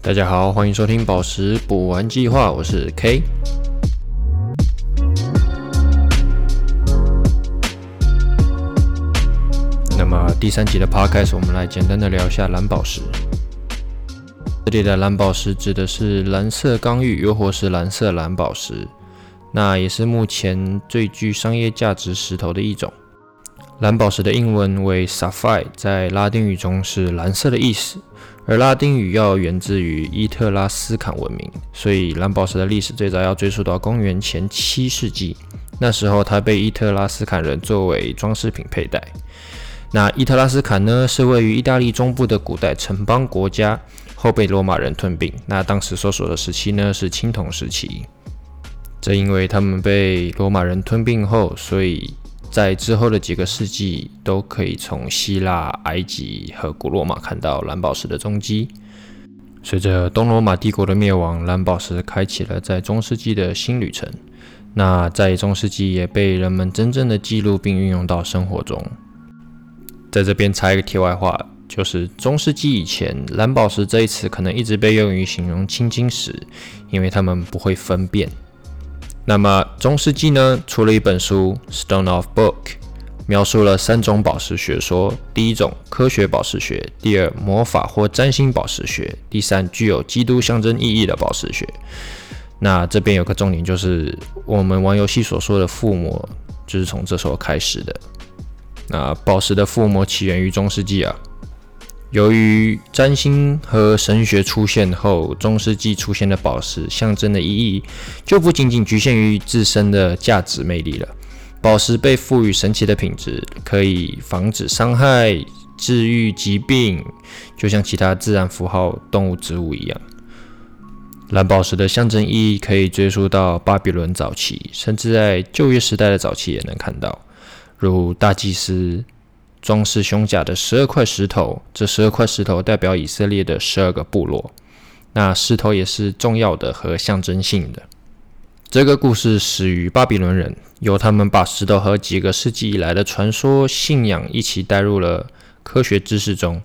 大家好，欢迎收听宝石补完计划，我是 K。那么第三集的 Podcast，我们来简单的聊一下蓝宝石。这里的蓝宝石指的是蓝色刚玉，又或是蓝色蓝宝石，那也是目前最具商业价值石头的一种。蓝宝石的英文为 sapphire，在拉丁语中是蓝色的意思，而拉丁语要源自于伊特拉斯坎文明，所以蓝宝石的历史最早要追溯到公元前七世纪。那时候它被伊特拉斯坎人作为装饰品佩戴。那伊特拉斯坎呢，是位于意大利中部的古代城邦国家，后被罗马人吞并。那当时所属的时期呢，是青铜时期。正因为他们被罗马人吞并后，所以在之后的几个世纪，都可以从希腊、埃及和古罗马看到蓝宝石的踪迹。随着东罗马帝国的灭亡，蓝宝石开启了在中世纪的新旅程。那在中世纪也被人们真正的记录并运用到生活中。在这边插一个题外话，就是中世纪以前，蓝宝石这一词可能一直被用于形容青金石，因为他们不会分辨。那么中世纪呢，出了一本书《Stone of Book》，描述了三种宝石学说：第一种科学宝石学，第二魔法或占星宝石学，第三具有基督象征意义的宝石学。那这边有个重点，就是我们玩游戏所说的附魔，就是从这时候开始的。那宝石的附魔起源于中世纪啊。由于占星和神学出现后，中世纪出现的宝石象征的意义就不仅仅局限于自身的价值魅力了。宝石被赋予神奇的品质，可以防止伤害、治愈疾病，就像其他自然符号、动物、植物一样。蓝宝石的象征意义可以追溯到巴比伦早期，甚至在旧约时代的早期也能看到，如大祭司。装饰胸甲的十二块石头，这十二块石头代表以色列的十二个部落。那石头也是重要的和象征性的。这个故事始于巴比伦人，由他们把石头和几个世纪以来的传说信仰一起带入了科学知识中。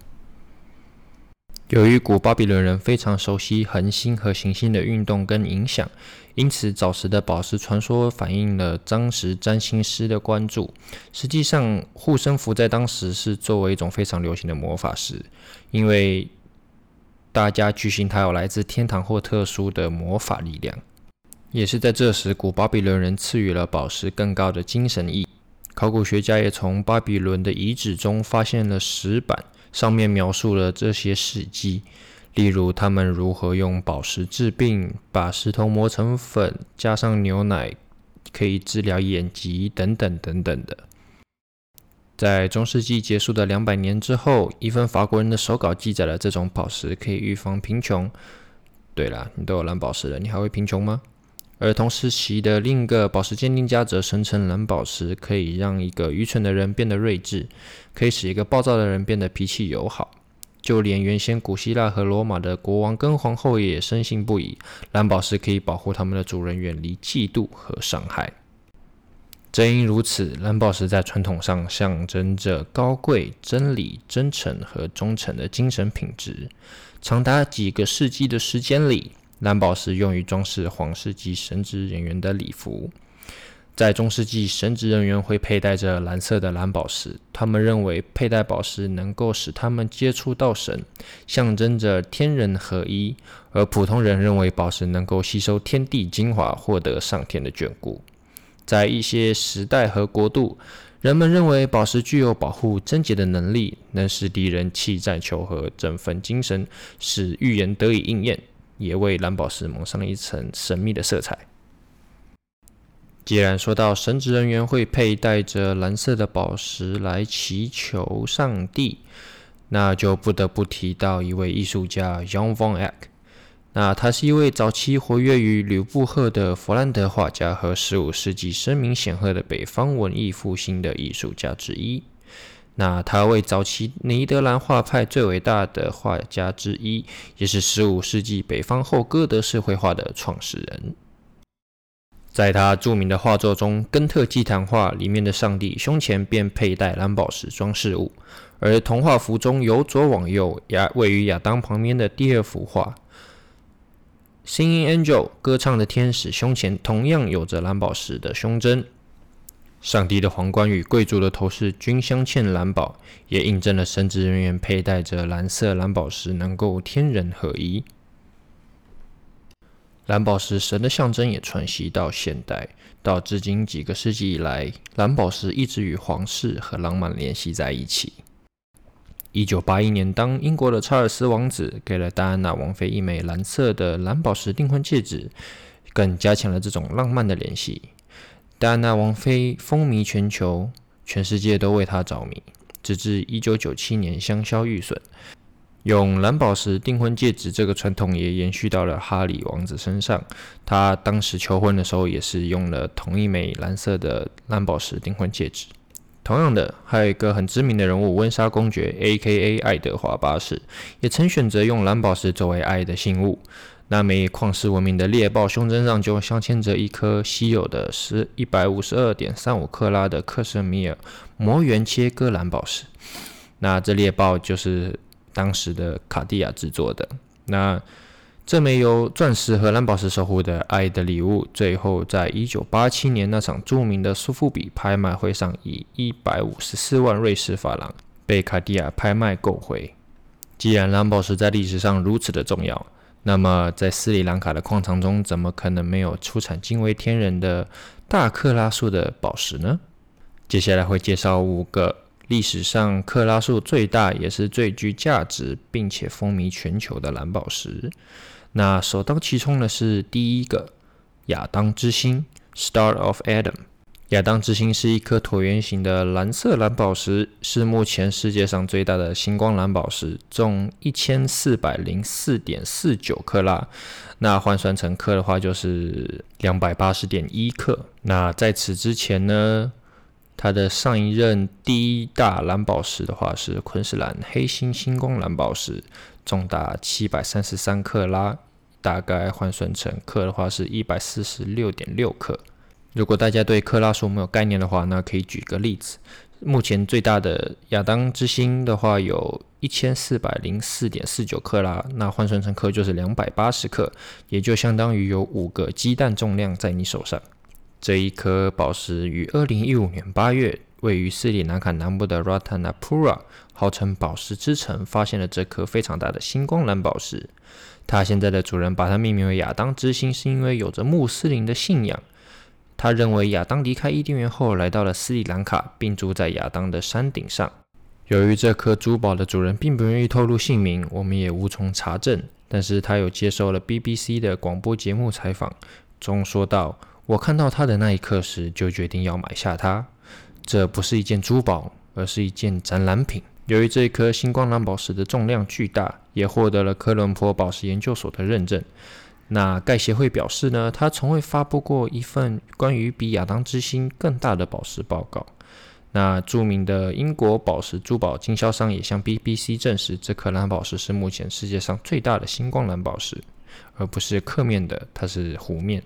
由于古巴比伦人非常熟悉恒星和行星的运动跟影响。因此，早时的宝石传说反映了当时占星师的关注。实际上，护身符在当时是作为一种非常流行的魔法石，因为大家据信它有来自天堂或特殊的魔法力量。也是在这时，古巴比伦人赐予了宝石更高的精神意义。考古学家也从巴比伦的遗址中发现了石板，上面描述了这些事迹。例如，他们如何用宝石治病，把石头磨成粉，加上牛奶可以治疗眼疾等等等等的。在中世纪结束的两百年之后，一份法国人的手稿记载了这种宝石可以预防贫穷。对了，你都有蓝宝石了，你还会贫穷吗？而同时期的另一个宝石鉴定家则声称，蓝宝石可以让一个愚蠢的人变得睿智，可以使一个暴躁的人变得脾气友好。就连原先古希腊和罗马的国王跟皇后也深信不疑，蓝宝石可以保护他们的主人远离嫉妒和伤害。正因如此，蓝宝石在传统上象征着高贵、真理、真诚和忠诚的精神品质。长达几个世纪的时间里，蓝宝石用于装饰皇室及神职人员的礼服。在中世纪，神职人员会佩戴着蓝色的蓝宝石，他们认为佩戴宝石能够使他们接触到神，象征着天人合一；而普通人认为宝石能够吸收天地精华，获得上天的眷顾。在一些时代和国度，人们认为宝石具有保护贞洁的能力，能使敌人弃战求和，振奋精神，使预言得以应验，也为蓝宝石蒙上了一层神秘的色彩。既然说到神职人员会佩戴着蓝色的宝石来祈求上帝，那就不得不提到一位艺术家 Jan van Eck。那他是一位早期活跃于吕布赫的弗兰德画家和15世纪声名显赫的北方文艺复兴的艺术家之一。那他为早期尼德兰画派最伟大的画家之一，也是15世纪北方后哥德式绘画的创始人。在他著名的画作中，《根特祭坛画》里面的上帝胸前便佩戴蓝宝石装饰物，而童话服中由左往右亚位于亚当旁边的第二幅画，Singing Angel 歌唱的天使胸前同样有着蓝宝石的胸针。上帝的皇冠与贵族的头饰均镶嵌蓝宝，也印证了神职人员佩戴着蓝色蓝宝石能够天人合一。蓝宝石神的象征也传袭到现代，到至今几个世纪以来，蓝宝石一直与皇室和浪漫联系在一起。一九八一年，当英国的查尔斯王子给了戴安娜王妃一枚蓝色的蓝宝石订婚戒指，更加强了这种浪漫的联系。戴安娜王妃风靡全球，全世界都为她着迷，直至一九九七年香消玉损。用蓝宝石订婚戒指这个传统也延续到了哈里王子身上，他当时求婚的时候也是用了同一枚蓝色的蓝宝石订婚戒指。同样的，还有一个很知名的人物温莎公爵 （A.K.A. 爱德华八世）也曾选择用蓝宝石作为爱的信物。那枚旷世闻名的猎豹胸针上就镶嵌着一颗稀有的是一百五十二点三五克拉的克什米尔魔圆切割蓝宝石。那这猎豹就是当时的卡地亚制作的。那这枚由钻石和蓝宝石守护的爱的礼物，最后在一九八七年那场著名的苏富比拍卖会上，以一百五十四万瑞士法郎被卡地亚拍卖购回。既然蓝宝石在历史上如此的重要，那么在斯里兰卡的矿场中，怎么可能没有出产惊为天人的大克拉数的宝石呢？接下来会介绍五个历史上克拉数最大，也是最具价值，并且风靡全球的蓝宝石。那首当其冲的是第一个亚当之星 （Star of Adam）。亚当之星是一颗椭圆形的蓝色蓝宝石，是目前世界上最大的星光蓝宝石，重一千四百零四点四九克拉。那换算成克的话，就是两百八十点一克。那在此之前呢，它的上一任第一大蓝宝石的话是昆士兰黑星星光蓝宝石。重达七百三十三克拉，大概换算成克的话是一百四十六点六克。如果大家对克拉数没有概念的话，那可以举个例子：目前最大的亚当之星的话有一千四百零四点四九克拉，那换算成克就是两百八十克，也就相当于有五个鸡蛋重量在你手上。这一颗宝石于二零一五年八月。位于斯里兰卡南部的 Ratanapura，号称宝石之城，发现了这颗非常大的星光蓝宝石。它现在的主人把它命名为亚当之星，是因为有着穆斯林的信仰。他认为亚当离开伊甸园后，来到了斯里兰卡，并住在亚当的山顶上。由于这颗珠宝的主人并不愿意透露姓名，我们也无从查证。但是他有接受了 BBC 的广播节目采访，中说道：“我看到它的那一刻时，就决定要买下它。”这不是一件珠宝，而是一件展览品。由于这颗星光蓝宝石的重量巨大，也获得了科伦坡宝石研究所的认证。那该协会表示呢，他从未发布过一份关于比亚当之星更大的宝石报告。那著名的英国宝石珠宝经销商也向 BBC 证实，这颗蓝宝石是目前世界上最大的星光蓝宝石，而不是刻面的，它是弧面。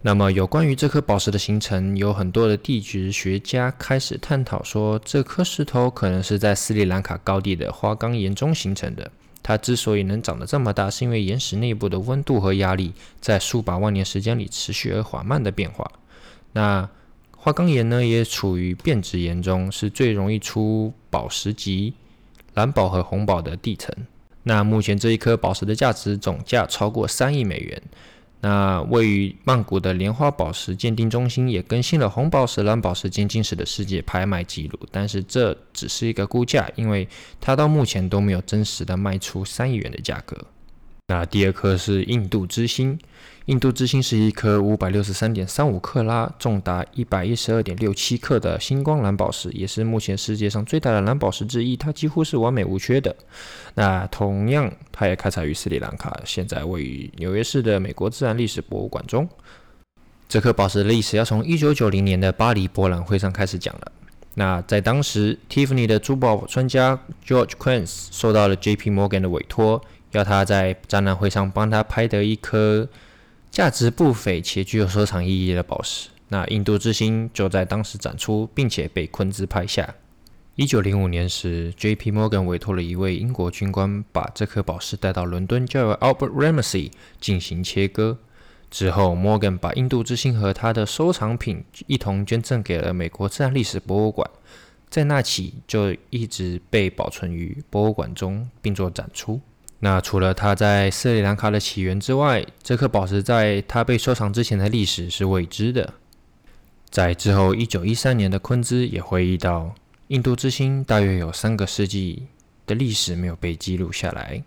那么，有关于这颗宝石的形成，有很多的地质学家开始探讨说，这颗石头可能是在斯里兰卡高地的花岗岩中形成的。它之所以能长得这么大，是因为岩石内部的温度和压力在数百万年时间里持续而缓慢的变化。那花岗岩呢，也处于变质岩中，是最容易出宝石级蓝宝和红宝的地层。那目前这一颗宝石的价值总价超过三亿美元。那位于曼谷的莲花宝石鉴定中心也更新了红宝石、蓝宝石鉴定史的世界拍卖记录，但是这只是一个估价，因为它到目前都没有真实的卖出三亿元的价格。那第二颗是印度之星。印度之星是一颗五百六十三点三五克拉、重达一百一十二点六七克的星光蓝宝石，也是目前世界上最大的蓝宝石之一。它几乎是完美无缺的。那同样，它也开采于斯里兰卡，现在位于纽约市的美国自然历史博物馆中。这颗宝石的历史要从一九九零年的巴黎博览会上开始讲了。那在当时，Tiffany 的珠宝专家 George Quince 受到了 J.P. Morgan 的委托，要他在展览会上帮他拍得一颗。价值不菲且具有收藏意义的宝石，那印度之星就在当时展出，并且被昆兹拍下。一九零五年时，J.P. Morgan 委托了一位英国军官把这颗宝石带到伦敦，交由 Albert Ramsey 进行切割。之后，Morgan 把印度之星和他的收藏品一同捐赠给了美国自然历史博物馆，在那起就一直被保存于博物馆中，并做展出。那除了它在斯里兰卡的起源之外，这颗宝石在它被收藏之前的历史是未知的。在之后，一九一三年的昆兹也回忆到。印度之星大约有三个世纪的历史没有被记录下来。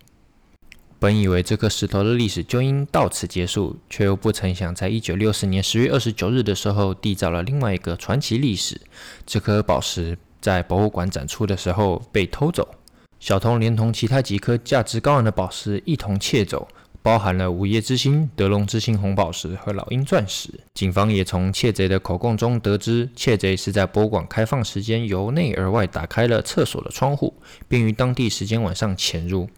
本以为这颗石头的历史就应到此结束，却又不曾想，在一九六四年十月二十九日的时候，缔造了另外一个传奇历史。这颗宝石在博物馆展出的时候被偷走，小童连同其他几颗价值高昂的宝石一同窃走。包含了午夜之星、德隆之星红宝石和老鹰钻石。警方也从窃贼的口供中得知，窃贼是在博物馆开放时间由内而外打开了厕所的窗户，并于当地时间晚上潜入。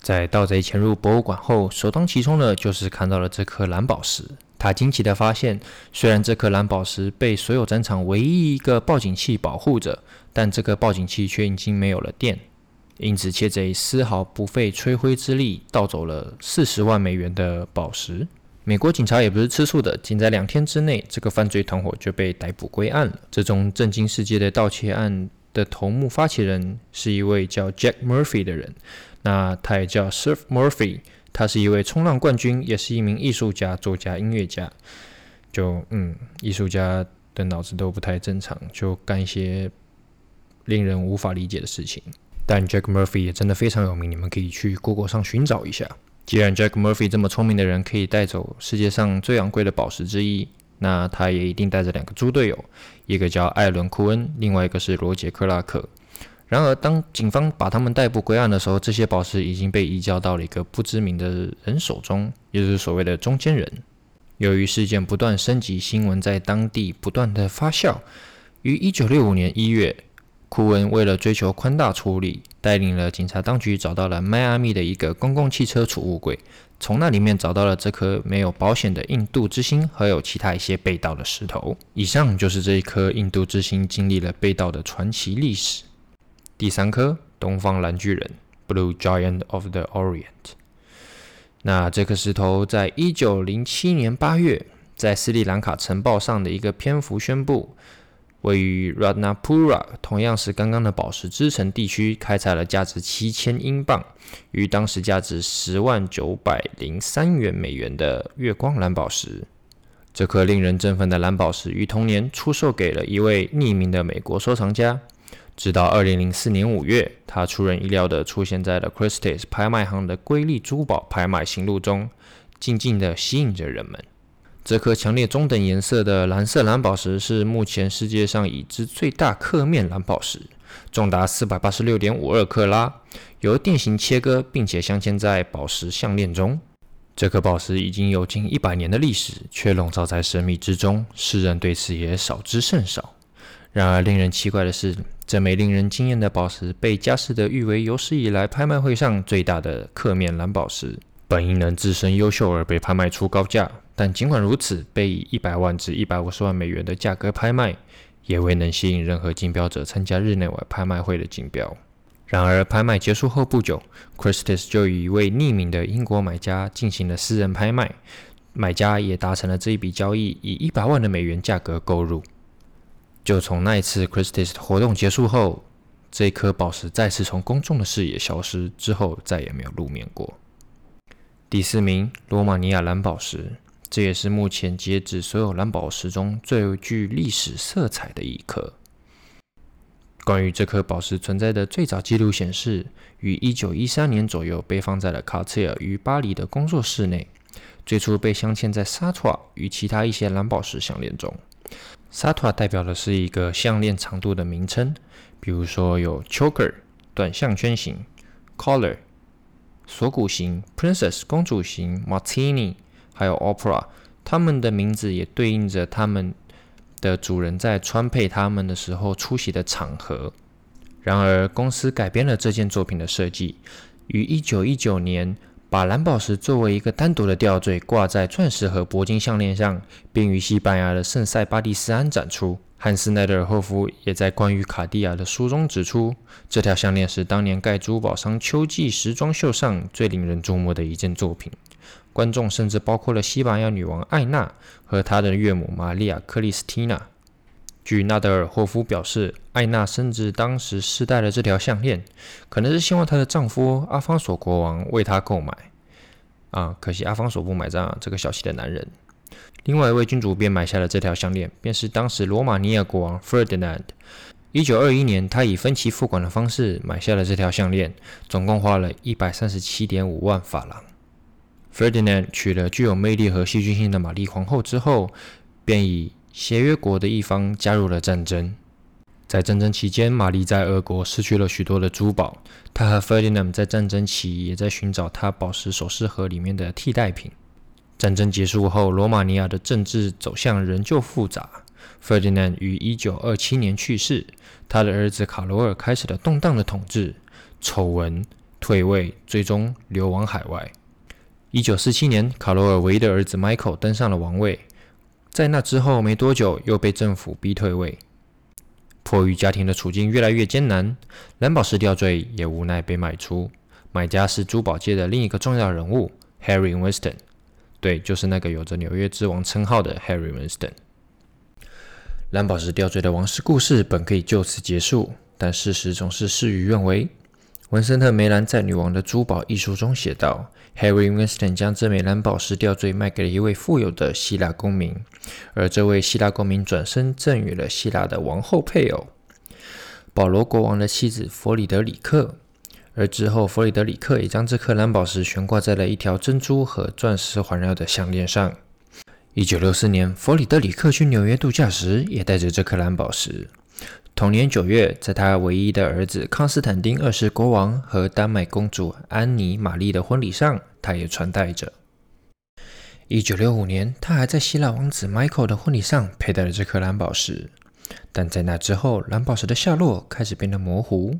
在盗贼潜入博物馆后，首当其冲的就是看到了这颗蓝宝石。他惊奇地发现，虽然这颗蓝宝石被所有展场唯一一个报警器保护着，但这个报警器却已经没有了电。因此，窃贼丝毫不费吹灰之力盗走了四十万美元的宝石。美国警察也不是吃素的，仅在两天之内，这个犯罪团伙就被逮捕归案了。这宗震惊世界的盗窃案的头目发起人是一位叫 Jack Murphy 的人，那他也叫 Surf Murphy，他是一位冲浪冠军，也是一名艺术家、作家、音乐家。就嗯，艺术家的脑子都不太正常，就干一些令人无法理解的事情。但 Jack Murphy 也真的非常有名，你们可以去 Google 上寻找一下。既然 Jack Murphy 这么聪明的人可以带走世界上最昂贵的宝石之一，那他也一定带着两个猪队友，一个叫艾伦·库恩，另外一个是罗杰·克拉克。然而，当警方把他们逮捕归案的时候，这些宝石已经被移交到了一个不知名的人手中，也就是所谓的中间人。由于事件不断升级，新闻在当地不断的发酵，于1965年1月。库恩为了追求宽大处理，带领了警察当局找到了迈阿密的一个公共汽车储物柜，从那里面找到了这颗没有保险的印度之星，还有其他一些被盗的石头。以上就是这一颗印度之星经历了被盗的传奇历史。第三颗东方蓝巨人 （Blue Giant of the Orient）。那这颗石头在一九零七年八月，在斯里兰卡晨报上的一个篇幅宣布。位于 Ratnapura，同样是刚刚的宝石之城地区，开采了价值七千英镑，于当时价值十万九百零三元美元的月光蓝宝石。这颗令人振奋的蓝宝石于同年出售给了一位匿名的美国收藏家，直到二零零四年五月，它出人意料地出现在了 Christie's 拍卖行的瑰丽珠宝拍卖行录中，静静地吸引着人们。这颗强烈中等颜色的蓝色蓝宝石是目前世界上已知最大刻面蓝宝石，重达四百八十六点五二克拉，由电型切割，并且镶嵌在宝石项链中。这颗宝石已经有近一百年的历史，却笼罩在神秘之中，世人对此也少之甚少。然而，令人奇怪的是，这枚令人惊艳的宝石被佳士得誉为有史以来拍卖会上最大的刻面蓝宝石，本应能自身优秀而被拍卖出高价。但尽管如此，被以一百万至一百五十万美元的价格拍卖，也未能吸引任何竞标者参加日内瓦拍卖会的竞标。然而，拍卖结束后不久，Christie's 就与一位匿名的英国买家进行了私人拍卖，买家也达成了这一笔交易，以一百万的美元价格购入。就从那一次 Christie's 活动结束后，这颗宝石再次从公众的视野消失，之后再也没有露面过。第四名，罗马尼亚蓝宝石。这也是目前截止所有蓝宝石中最具历史色彩的一颗。关于这颗宝石存在的最早记录显示，于1913年左右被放在了卡切尔于巴黎的工作室内，最初被镶嵌在沙托与其他一些蓝宝石项链中。沙托代表的是一个项链长度的名称，比如说有 choker 短项圈型、collar 锁骨型、princess 公主型、martini。还有 opera，他们的名字也对应着他们的主人在穿配他们的时候出席的场合。然而，公司改编了这件作品的设计，于1919年把蓝宝石作为一个单独的吊坠挂在钻石和铂金项链上，并于西班牙的圣塞巴蒂斯安展出。汉斯奈德尔霍夫也在关于卡地亚的书中指出，这条项链是当年盖珠宝商秋季时装秀上最令人注目的一件作品。观众甚至包括了西班牙女王艾娜和她的岳母玛利亚·克里斯蒂娜。据纳德尔霍夫表示，艾娜甚至当时试戴了这条项链，可能是希望她的丈夫阿方索国王为她购买。啊，可惜阿方索不买账，这个小气的男人。另外一位君主便买下了这条项链，便是当时罗马尼亚国王 Ferdinand。一九二一年，他以分期付款的方式买下了这条项链，总共花了一百三十七点五万法郎。Ferdinand 娶了具有魅力和戏剧性的玛丽皇后之后，便以协约国的一方加入了战争。在战争期间，玛丽在俄国失去了许多的珠宝。她和 Ferdinand 在战争期也在寻找她宝石首饰盒里面的替代品。战争结束后，罗马尼亚的政治走向仍旧复杂。Ferdinand 于1927年去世，他的儿子卡罗尔开始了动荡的统治。丑闻、退位，最终流亡海外。一九四七年，卡罗尔唯一的儿子 Michael 登上了王位。在那之后没多久，又被政府逼退位。迫于家庭的处境越来越艰难，蓝宝石吊坠也无奈被卖出。买家是珠宝界的另一个重要人物 Harry Winston。对，就是那个有着纽约之王称号的 Harry Winston。蓝宝石吊坠的王室故事本可以就此结束，但事实总是事与愿违。文森特·梅兰在《女王的珠宝》一书中写道：“Harry Winston 将这枚蓝宝石吊坠卖给了一位富有的希腊公民，而这位希腊公民转身赠予了希腊的王后配偶保罗国王的妻子弗里德里克。而之后，弗里德里克也将这颗蓝宝石悬挂在了一条珍珠和钻石环绕的项链上。一九六四年，弗里德里克去纽约度假时，也带着这颗蓝宝石。”同年九月，在他唯一的儿子康斯坦丁二世国王和丹麦公主安妮玛丽的婚礼上，他也穿戴着。一九六五年，他还在希腊王子 Michael 的婚礼上佩戴了这颗蓝宝石。但在那之后，蓝宝石的下落开始变得模糊。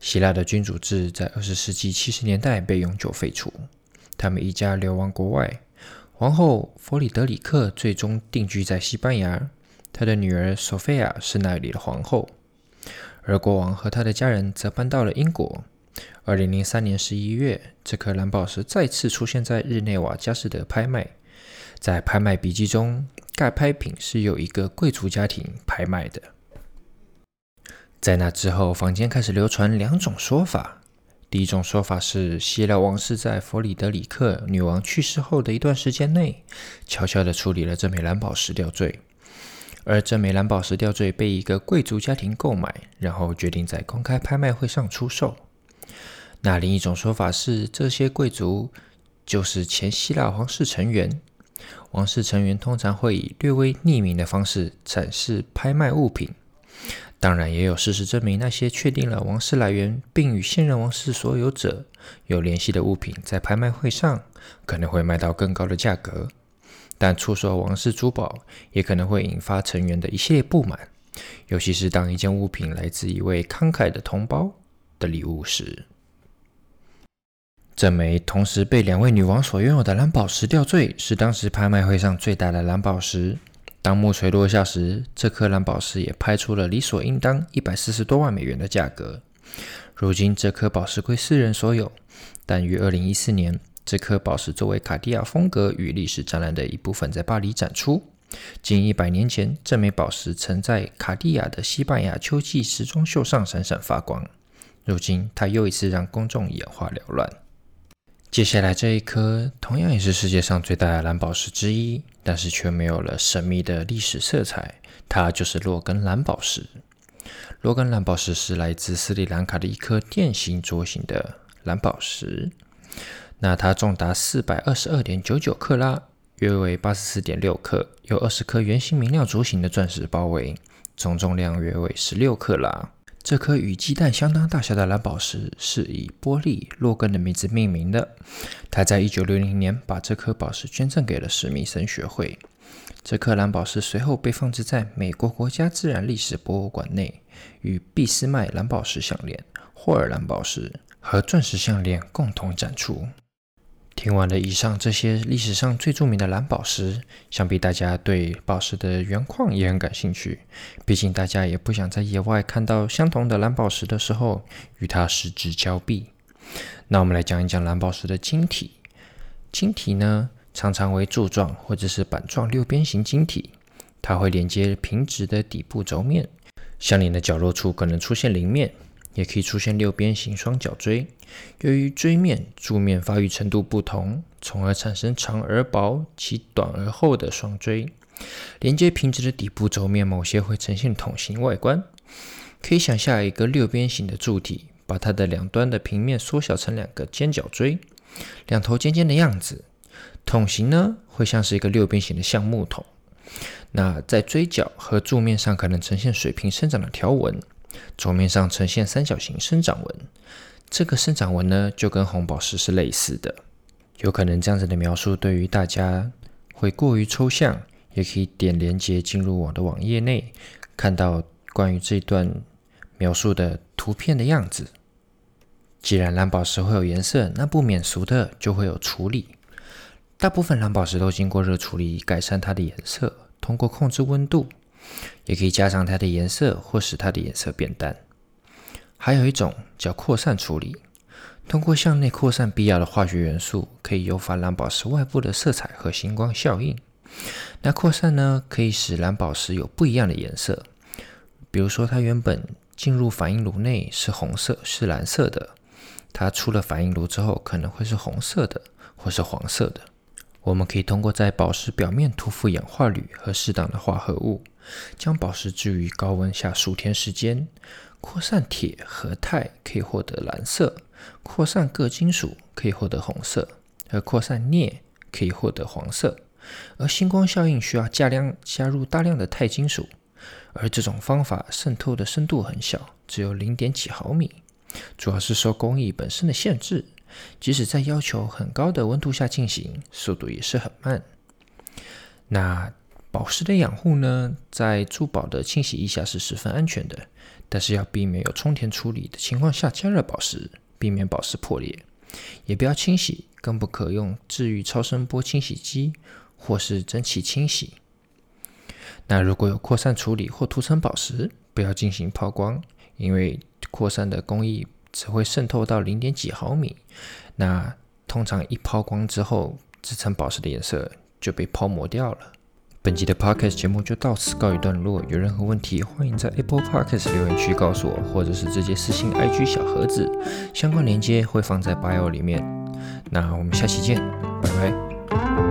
希腊的君主制在二十世纪七十年代被永久废除，他们一家流亡国外。皇后弗里德里克最终定居在西班牙。他的女儿索菲亚是那里的皇后，而国王和他的家人则搬到了英国。二零零三年十一月，这颗蓝宝石再次出现在日内瓦佳士得拍卖。在拍卖笔记中，该拍品是由一个贵族家庭拍卖的。在那之后，坊间开始流传两种说法。第一种说法是，希腊王室在弗里德里克女王去世后的一段时间内，悄悄地处理了这枚蓝宝石吊坠。而这枚蓝宝石吊坠被一个贵族家庭购买，然后决定在公开拍卖会上出售。那另一种说法是，这些贵族就是前希腊皇室成员。王室成员通常会以略微匿名的方式展示拍卖物品。当然，也有事实证明，那些确定了王室来源并与现任王室所有者有联系的物品，在拍卖会上可能会卖到更高的价格。但出售王室珠宝也可能会引发成员的一系列不满，尤其是当一件物品来自一位慷慨的同胞的礼物时。这枚同时被两位女王所拥有的蓝宝石吊坠是当时拍卖会上最大的蓝宝石。当木锤落下时，这颗蓝宝石也拍出了理所应当一百四十多万美元的价格。如今，这颗宝石归私人所有，但于二零一四年。这颗宝石作为卡地亚风格与历史展览的一部分，在巴黎展出。近一百年前，这枚宝石曾在卡地亚的西班牙秋季时装秀上闪闪发光。如今，它又一次让公众眼花缭乱。接下来这一颗同样也是世界上最大的蓝宝石之一，但是却没有了神秘的历史色彩。它就是洛根蓝宝石。洛根蓝宝石是来自斯里兰卡的一颗电形桌形的蓝宝石。那它重达四百二十二点九九克拉，约为八十四点六克，由二十颗圆形明亮烛形的钻石包围，总重量约为十六克拉。这颗与鸡蛋相当大小的蓝宝石是以波利洛根的名字命名的。他在一九六零年把这颗宝石捐赠给了史密森学会。这颗蓝宝石随后被放置在美国国家自然历史博物馆内，与俾斯麦蓝宝石项链、霍尔蓝宝石和钻石项链共同展出。听完了以上这些历史上最著名的蓝宝石，想必大家对宝石的原矿也很感兴趣。毕竟大家也不想在野外看到相同的蓝宝石的时候与它失之交臂。那我们来讲一讲蓝宝石的晶体。晶体呢，常常为柱状或者是板状六边形晶体，它会连接平直的底部轴面，相邻的角落处可能出现鳞面。也可以出现六边形双角锥，由于锥面、柱面发育程度不同，从而产生长而薄及短而厚的双锥。连接平直的底部轴面，某些会呈现筒形外观。可以想象一个六边形的柱体，把它的两端的平面缩小成两个尖角锥，两头尖尖的样子。筒形呢，会像是一个六边形的橡木桶。那在锥角和柱面上，可能呈现水平生长的条纹。桌面上呈现三角形生长纹，这个生长纹呢，就跟红宝石是类似的。有可能这样子的描述对于大家会过于抽象，也可以点连接进入我的网页内，看到关于这段描述的图片的样子。既然蓝宝石会有颜色，那不免俗的就会有处理。大部分蓝宝石都经过热处理，改善它的颜色，通过控制温度。也可以加上它的颜色，或使它的颜色变淡。还有一种叫扩散处理，通过向内扩散必要的化学元素，可以诱发蓝宝石外部的色彩和星光效应。那扩散呢，可以使蓝宝石有不一样的颜色。比如说，它原本进入反应炉内是红色、是蓝色的，它出了反应炉之后，可能会是红色的，或是黄色的。我们可以通过在宝石表面涂覆氧化铝和适当的化合物，将宝石置于高温下数天时间，扩散铁和钛可以获得蓝色，扩散铬金属可以获得红色，而扩散镍可以获得黄色。而星光效应需要加量加入大量的钛金属，而这种方法渗透的深度很小，只有零点几毫米，主要是受工艺本身的限制。即使在要求很高的温度下进行，速度也是很慢。那宝石的养护呢？在珠宝的清洗液下是十分安全的，但是要避免有充填处理的情况下加热宝石，避免宝石破裂。也不要清洗，更不可用治愈超声波清洗机或是蒸汽清洗。那如果有扩散处理或涂层宝石，不要进行抛光，因为扩散的工艺。只会渗透到零点几毫米，那通常一抛光之后，这层宝石的颜色就被抛磨掉了。本集的 podcast 节目就到此告一段落，有任何问题，欢迎在 Apple Podcast 留言区告诉我，或者是直接私信 IG 小盒子，相关链接会放在 bio 里面。那我们下期见，拜拜。